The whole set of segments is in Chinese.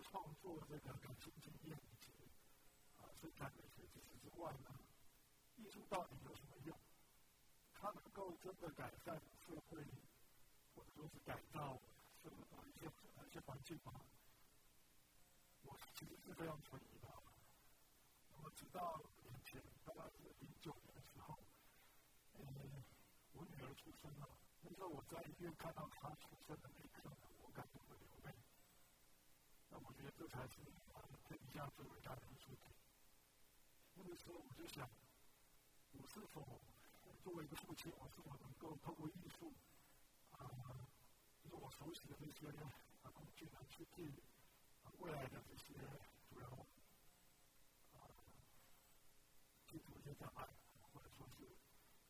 在创作这个感情经验以及啊生产的学知识之外呢，艺术到底有什么用？它能够真的改善社会，或者说是改造社呃一些一些环境吗？我其实是非常存疑的。那么直到年前，大概是零九年的时候，嗯，我女儿出生了。那时候我在医院看到她出生的那一刻，我感动的流泪。那我觉得这才是天下最伟大的艺术品。那个时候我就想，我是否？作为一个父亲，我是否能够透过艺术，啊，就是我熟悉的这些啊工具呢，去替未来的这些主人公啊，去做一些障碍，或者说是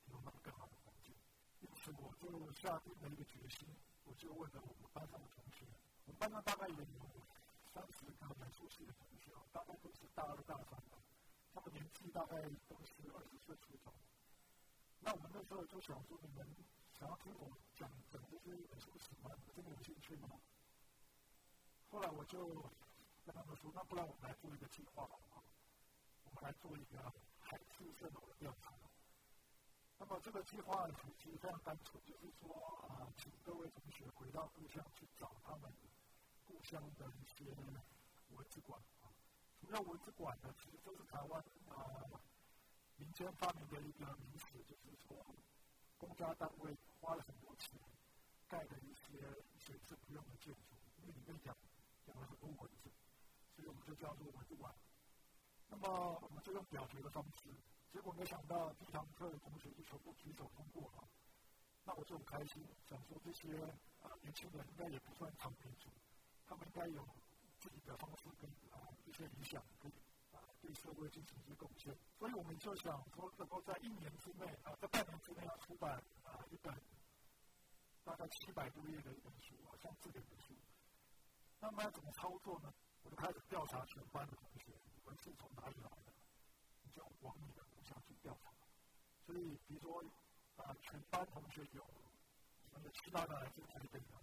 提供他们更好的环境。因此，我就下定了一个决心，我就问了我们班上的同学，我们班上大概有三十个美术系的同学，大概都是大二、大三的，他们年纪大概都是二十岁出头。那我们那时候就想说，你们想要听我讲讲这些美术史吗？真的有兴趣吗？后来我就跟他们说，那不然我们来做一个计划好不好？我们来做一个海市蜃楼的调查。那么这个计划其实非常单纯，就是说啊，请各位同学回到故乡去找他们故乡的一些文字馆啊。什么叫文字馆呢？其实就是台湾啊。民间发明的一个名词，就是说，公家单位花了很多钱盖的一些水质不用的建筑，因为里面讲讲了很多文字，所以我们就叫做文字馆。那么我们就用表决的方式，结果没想到第一堂课的同学就全部举手通过了。那我就很开心，想说这些啊年轻人应该也不算躺平族，他们应该有自己的方式跟啊一些理想可以啊。对社会进行一些贡献，所以我们就想说，能够在一年之内啊，在半年之内要出版啊一本大概七百多页的一本书啊，像这本书。那么要怎么操作呢？我就开始调查全班的同学，文是从哪里来的，你就往你的故乡去调查。所以，比如说啊，全班同学有有七八个来自台北的，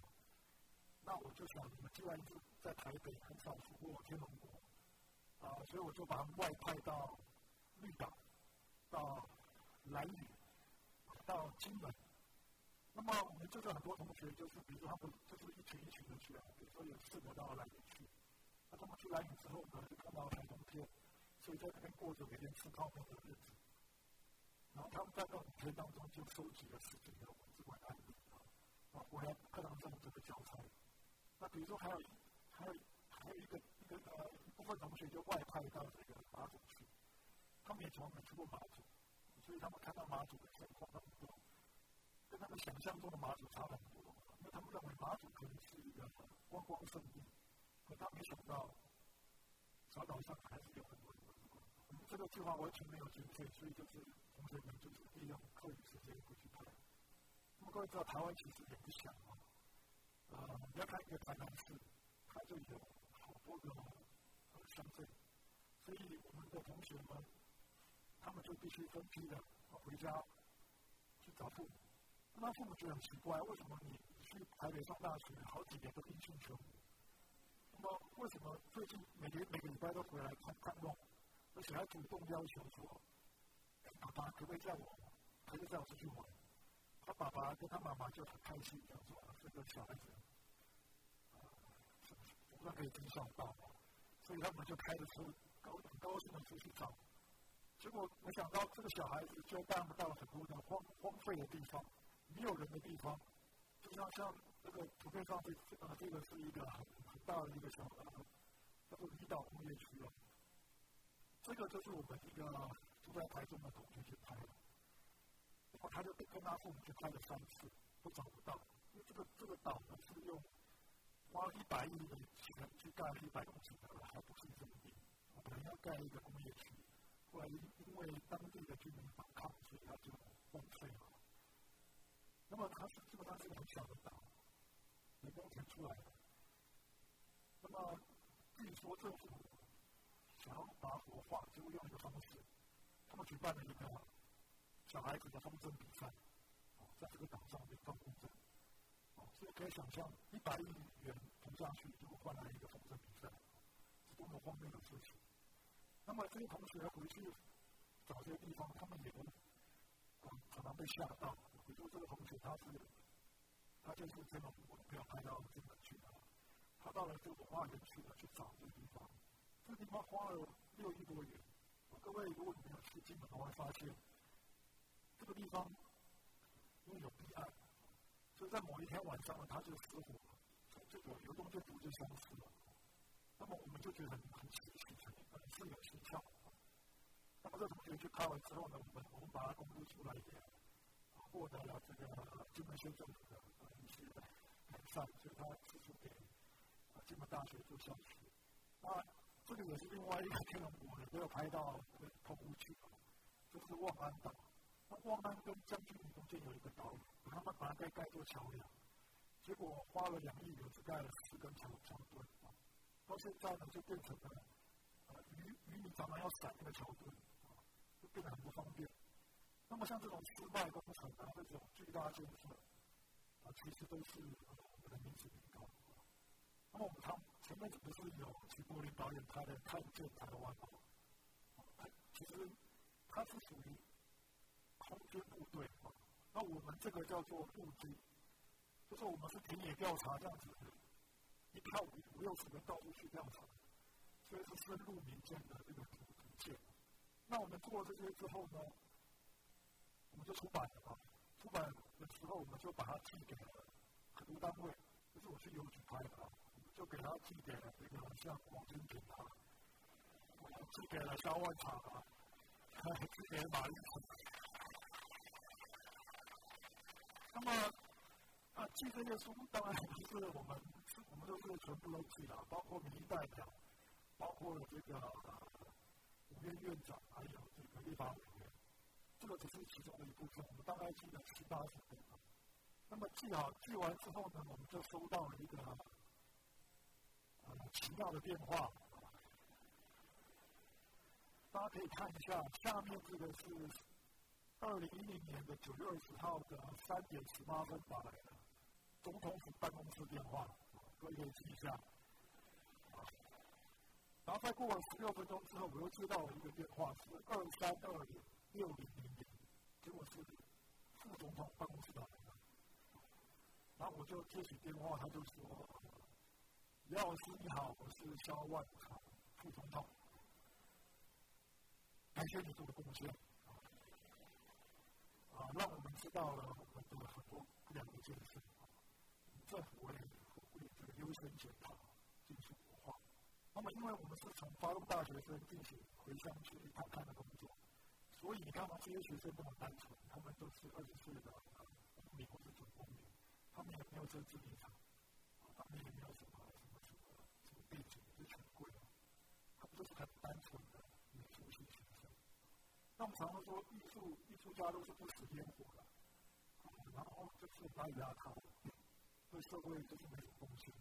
那我就想，你们既然是在台北，很少出过天龙国。啊，所以我就把他外派到绿岛、到蓝屿、到金门。那么我们就是很多同学，就是比如说他们就是一群一群的去啊，比如说有四个到蓝屿去。那他们去蓝屿之后呢，就看到海东天，所以在那边过着每天吃泡面的日子。然后他们在那五天当中就收集了十几个文字馆案例啊，啊，我来课堂上这个教材。那比如说还有还有还有一个。跟呃部分同学就外派到这个马祖去，他们也从来没去过马祖，所以他们看到马祖的情况，他们都跟他们想象中的马祖差很多。因为他们认为马祖可能是一个观光胜地，可他没想到小岛上还是有很多人。这个计划完全没有经费，所以就是同学们就是利用课余时间过去拍。那么各位知道，台湾其实也不小啊，呃，你要看一个台南市，它就有好。多个乡镇，所以我们的同学们，他们就必须分批的回家去找父母。那父母就很奇怪，为什么你去台北上大学好几年都音讯全无？那么为什么最近每年每个礼拜都回来看看望，而且还主动要求说：“爸爸可不可以叫我可以带我出去玩？”他爸爸跟他妈妈就很开心，这样说：“这个小孩子。”那可以跟上到，所以他们就开着车高高兴的出去找，结果没想到这个小孩子就带他们到很多的荒荒废的地方，没有人的地方，就像像这个图片上这啊这个是一个很很大的一个小叫做离岛工业区了，这个就是我们一个住在台中的同学去拍的，后他就跟他父母去拍了三次都找不到，因为这个这个岛呢是用。花一百亿的钱去盖了一百公顷的还不是这么地，本来要盖一个工业区，后来因因为当地的居民反抗，所以他就荒废了。那么它是基本上是很小的岛，没工填出来的。那么据说政府想要把它活化，就用一个方式，他们举办了一个小孩子的风筝比赛，在这个岛上面放风筝。所以可以想象，一百亿元投下去，就换来一个风筝比赛，是多么荒谬的事情。那么这些同学回去找这些地方，他们也都常常被吓到。比如说这个同学，他是他就是真的，我不要拍到日本去的。他到了这个花园去了，去找这个地方。这个地方花了六亿多元。各位，如果你们有去进门，会发现这个地方因为有避案。所以在某一天晚上呢，他就失火，这个流动就逐渐消失了。那么我们就觉得很很奇奇，很是有蹊跷。那么这同学去开完之后呢，我们我们把它公布出来一点，获得了这个金门县政府的一些改善，所以他资助给金门大学做校区。那这个也是另外一个天龙国的，没有拍到同屋去，就是望安岛。那望安跟将军岭中间有一个岛屿，他们把它盖盖做桥梁，结果花了两亿元只盖了四根桥桥墩，到现在呢就变成了呃渔渔民常常要闪那个桥墩啊，就变得很不方便。那么像这种失败工程啊，这种巨大建设啊，其实都是我们的民脂民膏。那么我们看前面不是有徐国林导演拍的《看见台湾》吗？其实它是属于。空军部队，那我们这个叫做陆军，就是我们是田野调查这样子，一票五五六十人到处去调查，所以是深入民间的这个图图鉴。那我们做了这些之后呢，我们就出版了嘛。出版的时候，我们就把它寄给了很多单位，就是我去邮局拍的，就给他寄给了这个像广军警啊，寄给了消万厂啊，寄给了马玉成。那么，啊，寄这些书当然不是我们，我们都是全部都寄了，包括民意代表，包括这个五院院长，还有这个立法委员，这个只是其中的一部分，我们大概寄了七八十。那么寄好寄完之后呢，我们就收到了一个呃奇妙的电话，大家可以看一下，下面这个是。二零一零年的九月二十号的三点十八分打来的总统府办公室电话，各位可以记一下。然后再过了十六分钟之后，我又接到了一个电话，是二三二零六零零零，结果是副总统办公室打来的。然后我就接起电话，他就说：“姚老师你好，我是肖万长副总统，感谢你做的贡献。”啊，让我们知道了我们的很多不良的建设。政府为为这个优先检讨，进行活化。那么，因为我们是从发动大学生进行回乡去探看的工作，所以你看嘛这些学生那么单纯，他们都是二十岁的公民或者准公民，他们也没有政治立场，他们也没有什么什么什么什么背景，是权贵，他们都是很单纯的民族性学生。那我们常常说艺术。艺术家都是不食烟火的，然后就是压压他，对社会就是没有贡献。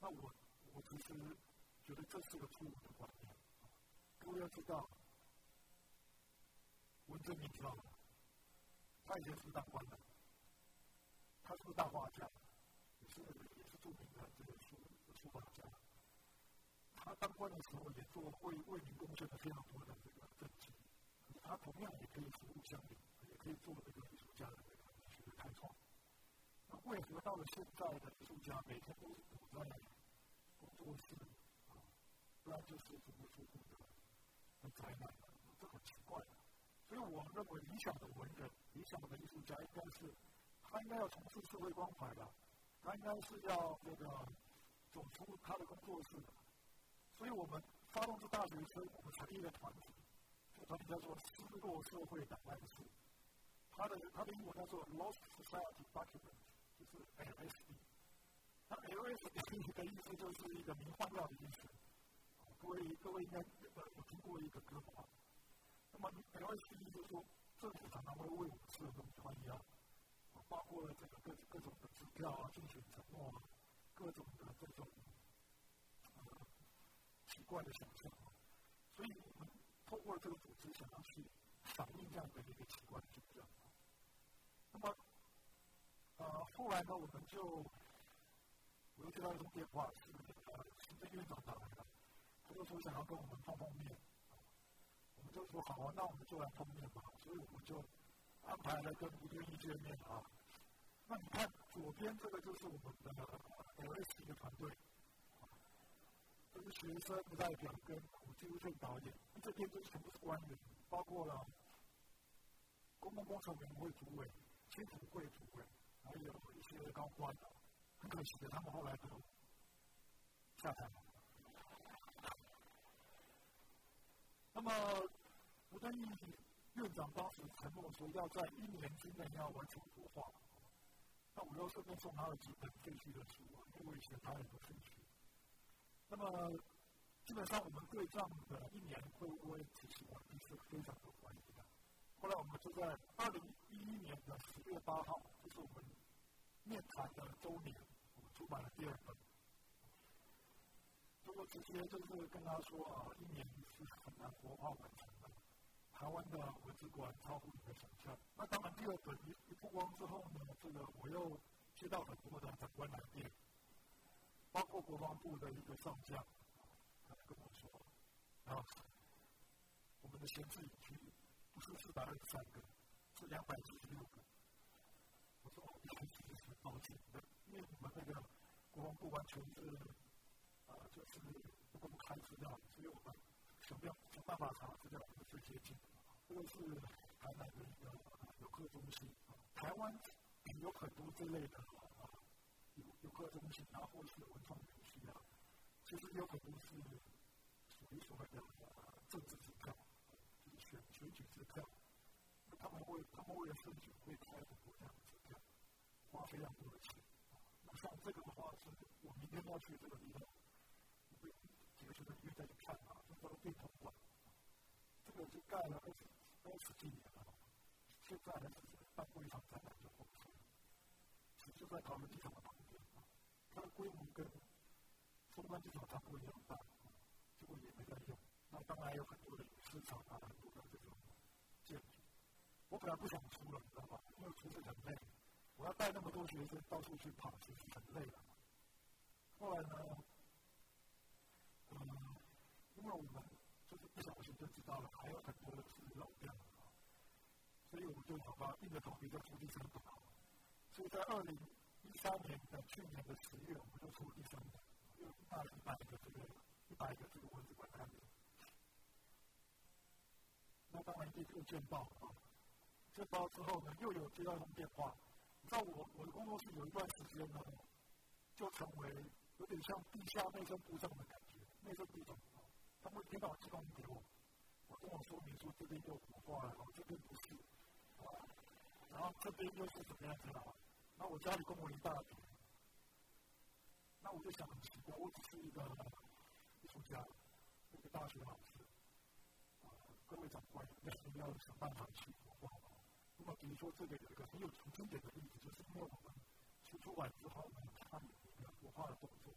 那我我其实觉得这是个错误的观念。各位要知道，文征明知道吗？他以前是当官的，他是个大画家，也是也是著名的这个书书法家。他当官的时候也做为为民贡献了非常多的这个政绩。他同样也可以服务乡邻，也可以做这个艺术家的这个开创。为何到了现在的艺术家每天都是躲在工作室啊，不然就是足不出户的的灾难？这很奇怪。所以我认为理想的文人、理想的艺术家应该是他应该要从事社会关怀的，他应该是要这个走出他的工作室的。所以我们发动这大学生，我们成立了团体。这个团体叫做失落社会档案室，他的他的英文叫做 Lost Society Document，是 LSD。那 LSD 的意思就是一个迷幻药的意思。各位各位应该呃有听过一个歌吧？那么 LSD 就是说政府常常会为我们吃这种迷幻药，包括这个各各种的支票啊、竞选承诺啊、各种的这种呃奇怪的想象。所以我们。通过这个组织，想要去反映这样的一个奇怪的现象。那么，呃，后来呢，我们就我又接到一通电话，是呃行政院长打来的，他就说想要跟我们碰碰面，我们就说好啊，那我们就来碰面吧，所以我们就安排了跟吴敦义见面啊。那你看左边这个就是我们的 LS 的团队，这是学生代表跟纪录片导演，这边就全部是官员，包括了公共工程委员会主委、青土会主委。还有一些高官，很可惜的，他们后来都下台了。那么，吴敦义院长当时承诺说，要在一年之内要完成活化。那我又顺便送他了几本废墟的书，因为以前他也不兴趣。那么，基本上我们对这样的一年会不会执行完毕是非常的怀疑的。后来我们就在二零一一年的十月八号，就是我们面谈的周年，我们出版了第二本。如果直接就是跟他说啊，一年是很难活化完成的，台湾的文字馆超乎你的想象。那当然，第二本一一曝光之后呢，这个我又接到很多的长官来电，包括国防部的一个上将，他跟我说啊，我们的闲置语区。不是四百二十三个，是两百七十六个。我说我们其实是抱歉的，因为我们那个国防部完全是啊，就是不公开资料，所以我们想要想办法查资料是最接近。这个是台南的一个游客中心，台湾有很多这类的啊游客中心然后是文创园区啊，其实有很多是属于所谓的政治机构。选选举支票，那他们会，他们为了选举会开很多这样的支票，花非常多的钱。那像这个的话，是我明天要去这个地方，会几个学生约在去看啊，就叫电筒馆。这个就盖了二十二十几年了，现在还是办过一场展览就过去了。就在桃园机场的旁边啊，它的规模跟松山机场差不多一样大，结果也没在用。那当然有很多的市场啊，很多的这种建筑。我本来不想出了，你知道吗？因为出是很累，我要带那么多学生到处去跑，其实很累的。后来呢，嗯，因为我们就是不小心就知道了，还有很多的是漏掉的，所以我们就好吧，硬着头皮就出第三本。所以在二零一三年的去年的十月，我们就出第三本，又大了一百个这个一百个这个文字馆看的。那当然立刻见报啊！见报之后呢，又有接到一通电话。你知道我我的工作室有一段时间呢，就成为有点像地下内政部长的感觉。内政部长，他们听到寄东西给我，我跟我说明说这边又火化了，这边不是啊，然后这边又是怎么样子了？那我家里跟我一大笔，那我就想很奇怪，我只是一个艺术家，一个大学老师。各位长官，要要想办法去活化。那么，比如说这个有一个很有经典的例子，就是因为我们出出版之后呢，它有一个活化的动作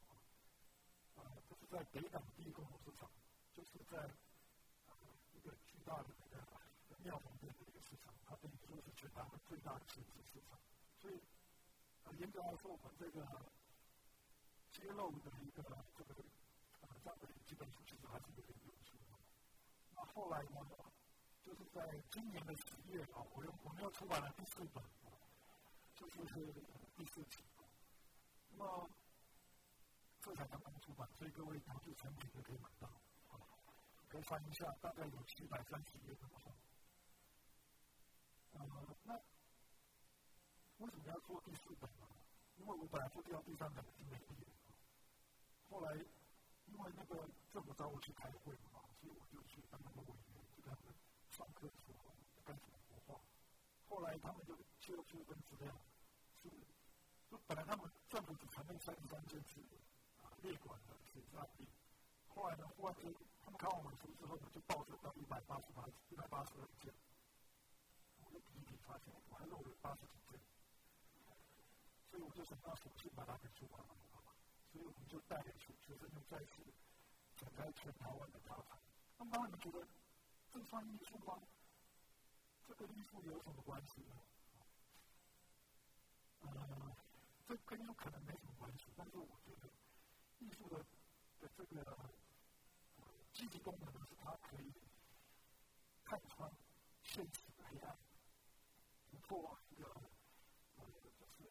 啊，这是在北港第一个火车场，就是在一个巨大的那个庙旁边的一个市场，它等于说是全台湾最大的市市场。所以，严格来说，我们这个揭露的一个这个呃这样的基本书，其实还是有点有。后来呢？就是在今年的十月啊，我又我们又出版了第四本，就是第四集。那么这才刚刚出版，所以各位投资产品就可以买到。可以翻一下，大概有七百三十页这么厚。呃，那为什么要做第四本呢？因为我本来做掉第三本已经没力了。后来因为那个政府找我去开会嘛。所以我就去当那个委员，就他们上课的时候干什么活化。后来他们就切出一份资料，是就本来他们政府只承认三十三件是啊列管的是案例，后来呢，忽然间他们看完文书之后呢，就暴增到一百八十八一百八十二件，我就比一比发现我还漏了八十几件，所以我就想到索性把它给出版了，所以我们就带领学学生就再次展开全台湾的调查。那么，你觉得这算艺术吗？这跟艺术有什么关系呢？呃，这跟艺术可能没什么关系，但是我觉得艺术的的这个积极功能呢，是它可以看穿现实的黑暗，突破一个呃，就是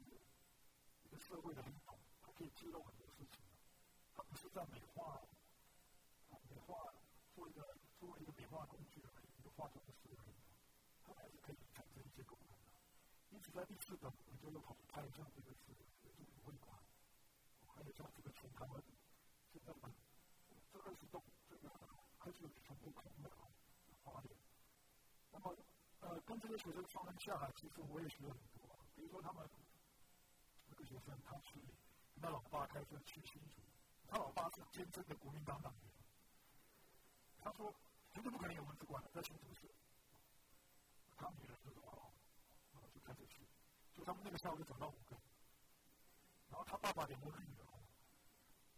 一个社会的黑洞，它可以揭露很多事情。它不是在美化，美化做一个作为一个美化工具而已，一个化妆的思维，它还是可以。因此，在第四本，我就又跑去拍像这个是这个会馆，还有像这个全台湾现在本这二十栋这个还是全部空的啊，花莲。那么，呃，跟这些学生商量下来，其实我也学了很多。比如说，他们那个学生，他是他老爸开车去新竹。他老爸是坚贞的国民党党员，他说绝对不可能有文字馆在新竹市。他女儿就说：“，他们那个下午就找到五个。然后他爸爸也没有理由，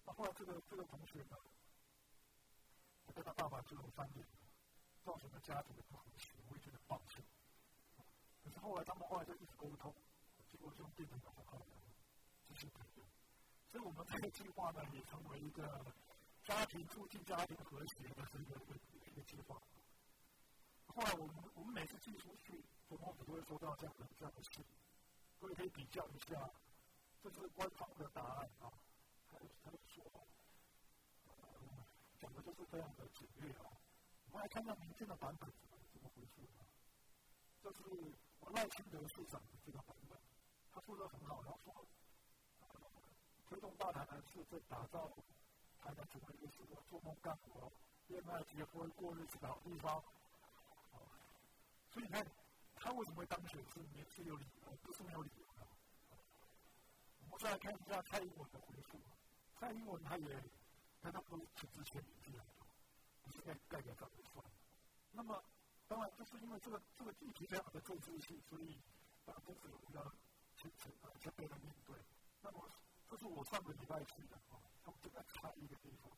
那后来这个这个同学呢，他跟他爸爸最后翻脸，造成了家庭的不和谐，我也觉得抱歉。可是后来他们后来就一直沟通，结果就变成了很好的继续朋友。所以我们这个计划呢，也成为一个家庭促进家庭和谐的一个一个一个计划。后来我们我们每次寄出去，总共都会收到这样的这样的信，比较一下，这是官方的答案啊，他他的说，讲的就是非常的简略啊。我们来看看明天的版本怎么怎么回复的。这是赖清德市长的这个版本，他说的很好，然后说。推动大台南市在打造台南成为一个适合做梦干活、恋爱、结婚、过日子的好地方。所以你看，他为什么会当选是也是有理由，不是没有理由。再来看一下蔡英文的回复。蔡英文他也跟他不是之前一样，不是盖盖个章就算。那么，当然就是因为这个这个地题这样的政治性，所以啊，都是比较虔诚啊，谦卑的面对。那么。这是我上个礼拜去的啊，他们正在拆一个地方，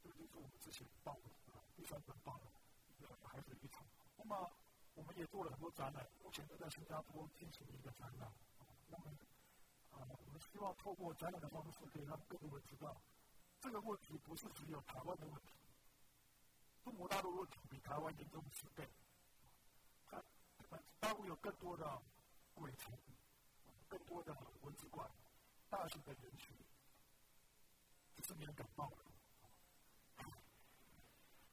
这个就是我们之前报的啊，第三本报的一个海水浴场。那么我们也做了很多展览，目前都在新加坡进行一个展览。那么啊，我们希望透过展览的方式，可以让更多人知道，这个问题不是只有台湾的问题，中国大陆问题比台湾严重十倍。它大陆有更多的鬼城，更多的蚊子馆。大型的人群，只是没人敢报了。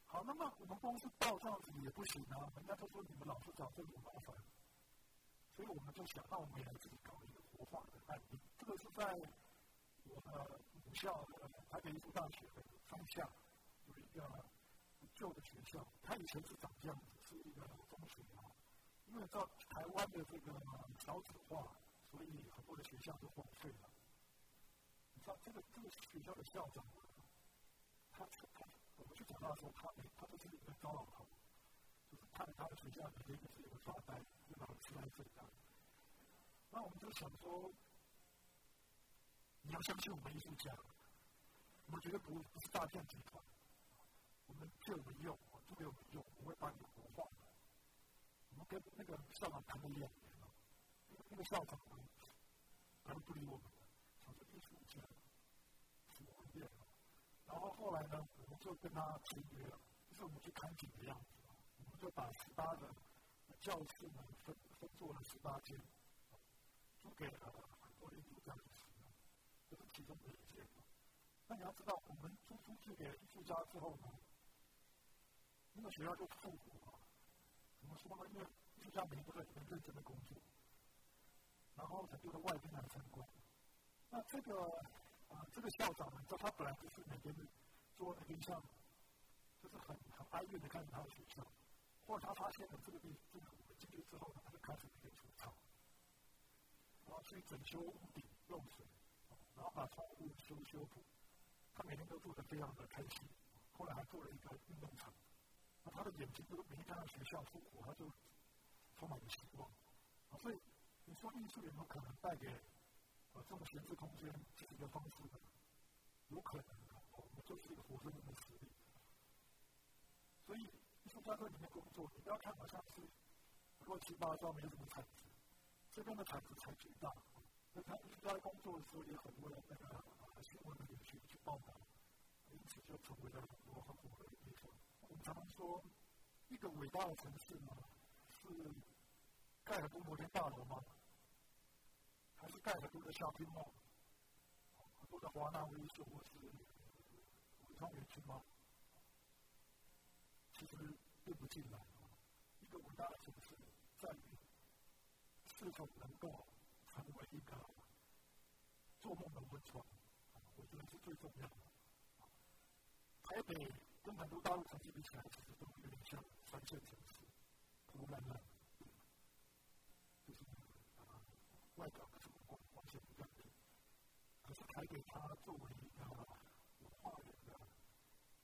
好，那么我们公司报这样子也不行啊，人家都说你们老是找这种麻烦，所以我们就想，那我们也来自己搞一个化的案例。这个是在我的母校的台北艺术大学的上下有一个旧的学校，它以前是长这样子，是一个中学啊。因为到台湾的这个少子化，所以很多的学校都荒废了。你知道这个这个学校的校长，他他我们去讲到说，他他就是一个高老头，就是看他的学校里面就是有个发呆，就老师来这样。那我们就想说，你要相信我们艺术家，我们绝对不不是诈骗集团，我们借我们用，就给我们用，我会把你活化。我们跟那个校长谈了两年了，那个校长他都不理我们。好像艺术家然后后来呢，我们就跟他签约了，就是我们去看景的样子。我们就把十八个教室呢分分做了十八间，租给了很多艺术家去使用，这是其中的一间。那你要知道，我们租出去给艺术家之后呢，那个学校就复活了。怎么说呢？因为艺术家每天都在里面认真的工作，然后很多的外宾来参观。那这个。啊，这个校长呢，道他本来就是每天做那边像，就是很很哀怨的看着他的学校。后来他发现了这个地，这个我们进去之后呢，他就开始每天除草，去整修屋顶漏水，然后把窗户修修补。他每天都做得非常的开心。后来还做了一个运动场，那他的眼睛都每天看到学校复活，他就充满了希望。啊，所以你说艺术有没有可能带给？啊，这种闲置空间是一个方式的，有可能的。我们就是一个活生生的实例。所以艺术家在里面工作，你不要看好像是乱七八糟没什么产值，这边的产值才最大。那他一在工作的时候也很多人那个新闻媒体去去报道，因此就成为了很多很火的地方。我们常说，一个伟大的城市呢，是盖很多摩天大楼吗？还是盖很多的 shopping mall，很多的华纳威秀或是文创园区吗？其实并不尽然。一个伟大的城市在于是否能够。成为一个做梦的温床，我觉得是最重要的。台北跟很多大陆城市比起来，其实都有点像三线城市，破烂烂，就是啊，外表不怎么光，光线不亮丽。可是台北它作为一个文化人的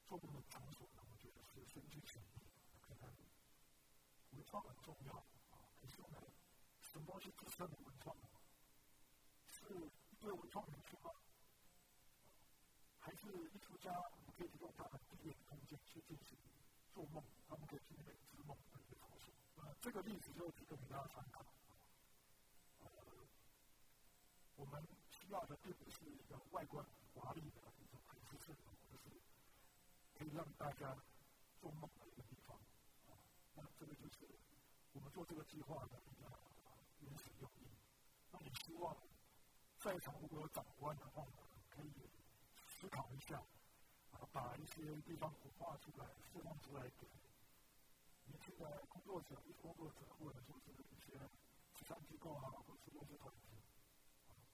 做梦的场所呢，我觉得是深具潜力。可能文创很重要啊，可是呢，什么东西支撑文创？是一个文创园区吗？还是艺术家可以提供他们第一的空间去进行做梦，他们可以去那边织梦的一个场所？呃，这个例子就提供给大家参考。呃，我们需要的并不是一个外观华丽的一种很舒适的，而是可以让大家做梦的一个地方。啊，那这个就是我们做这个计划的。希望。在场如果有长官的话，可以思考一下，啊，把一些地方活化出来、释放出来给年轻的工作者、工作者，或者说是一些慈善机构啊，或者是一些团体，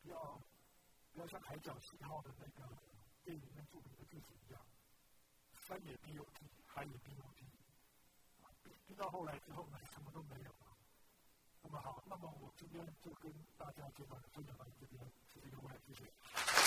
不要不要像《海角七号》的那个电影里面著名的句子一样，山也必有梯，海也必有梯，啊，逼到后来之后呢，什么都没有。那么好，那么我这边就跟大家介绍，这的把这边谢谢各位，谢谢。